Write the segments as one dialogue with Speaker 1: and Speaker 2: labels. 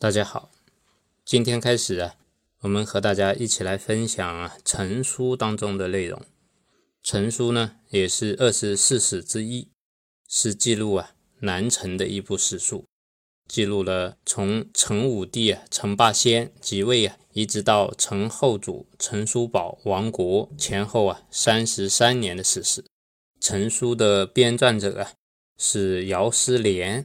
Speaker 1: 大家好，今天开始啊，我们和大家一起来分享啊《陈书》当中的内容。《陈书》呢，也是二十四史之一，是记录啊南陈的一部史书，记录了从陈武帝啊陈霸先即位啊，一直到陈后主陈叔宝亡国前后啊三十三年的史实。《陈书》的编撰者啊是姚思廉。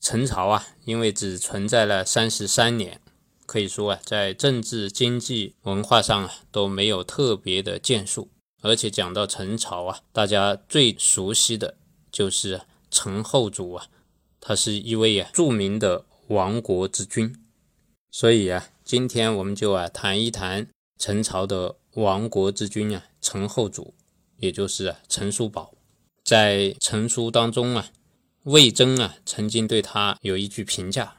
Speaker 1: 陈朝啊，因为只存在了三十三年，可以说啊，在政治、经济、文化上啊都没有特别的建树。而且讲到陈朝啊，大家最熟悉的就是陈后主啊，他是一位啊著名的亡国之君。所以啊，今天我们就啊谈一谈陈朝的亡国之君啊，陈后主，也就是陈叔宝，在陈书当中啊。魏征啊，曾经对他有一句评价，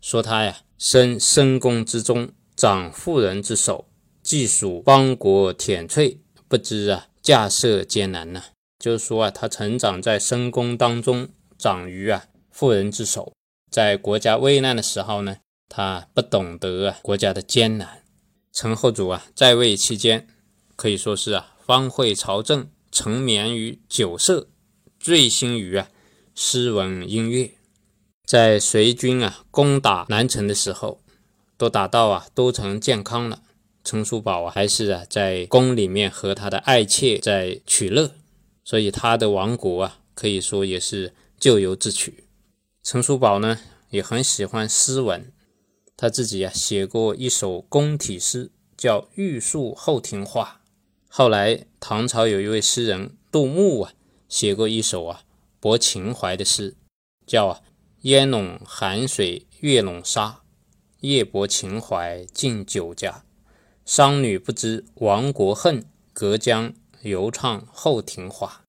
Speaker 1: 说他呀，生深宫之中，长妇人之手，既属邦国舔粹，不知啊，架设艰难呢。就是说啊，他成长在深宫当中，长于啊妇人之手，在国家危难的时候呢，他不懂得啊国家的艰难。陈后主啊，在位期间，可以说是啊，方会朝政，沉湎于酒色，醉心于啊。诗文音乐，在隋军啊攻打南城的时候，都打到啊都城建康了。陈叔宝啊还是啊在宫里面和他的爱妾在取乐，所以他的亡国啊可以说也是咎由自取。陈叔宝呢也很喜欢诗文，他自己啊写过一首宫体诗，叫《玉树后庭花》。后来唐朝有一位诗人杜牧啊写过一首啊。博情怀的诗，叫“烟笼寒水月笼沙，夜泊秦淮近酒家。商女不知亡国恨，隔江犹唱后庭花。”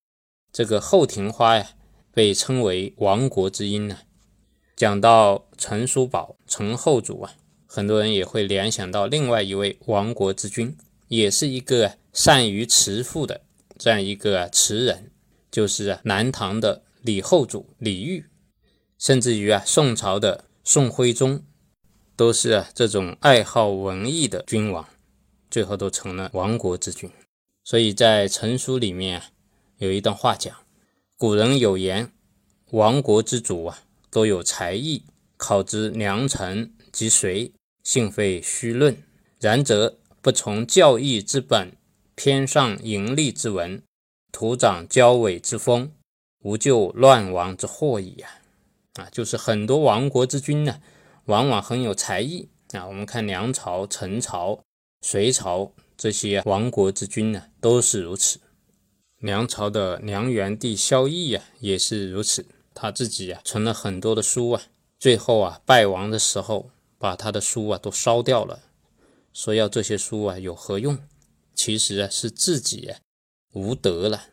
Speaker 1: 这个后庭花呀，被称为亡国之音呢。讲到陈叔宝、陈后主啊，很多人也会联想到另外一位亡国之君，也是一个善于辞赋的这样一个词人。就是，南唐的李后主李煜，甚至于啊，宋朝的宋徽宗，都是啊这种爱好文艺的君王，最后都成了亡国之君。所以在陈书里面啊，有一段话讲：古人有言，亡国之主啊，多有才艺，考之良臣及谁，幸非虚论。然则不从教义之本，偏上盈利之文。徒长交尾之风，无救乱亡之祸矣啊！啊，就是很多亡国之君呢，往往很有才艺啊。我们看梁朝、陈朝、隋朝这些亡国之君呢，都是如此。梁朝的梁元帝萧绎啊，也是如此。他自己啊，存了很多的书啊，最后啊，败亡的时候，把他的书啊都烧掉了，说要这些书啊有何用？其实啊，是自己啊。无德了，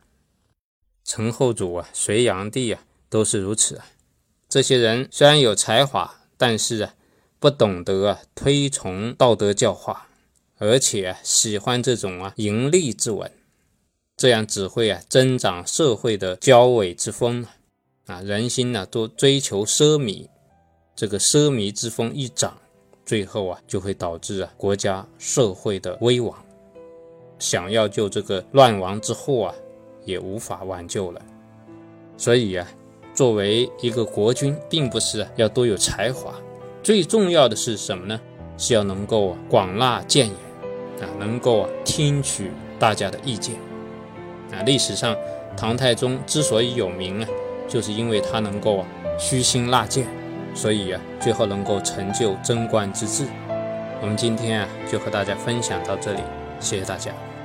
Speaker 1: 陈后主啊，隋炀帝啊，都是如此啊。这些人虽然有才华，但是啊，不懂得啊推崇道德教化，而且啊喜欢这种啊盈利之文，这样只会啊增长社会的骄伪之风啊，人心呢都追求奢靡，这个奢靡之风一长，最后啊就会导致啊国家社会的危亡。想要救这个乱亡之祸啊，也无法挽救了。所以啊，作为一个国君，并不是要多有才华，最重要的是什么呢？是要能够广纳谏言啊，能够啊听取大家的意见啊。历史上，唐太宗之所以有名啊，就是因为他能够啊虚心纳谏，所以啊，最后能够成就贞观之治。我们今天啊，就和大家分享到这里。谢谢大家。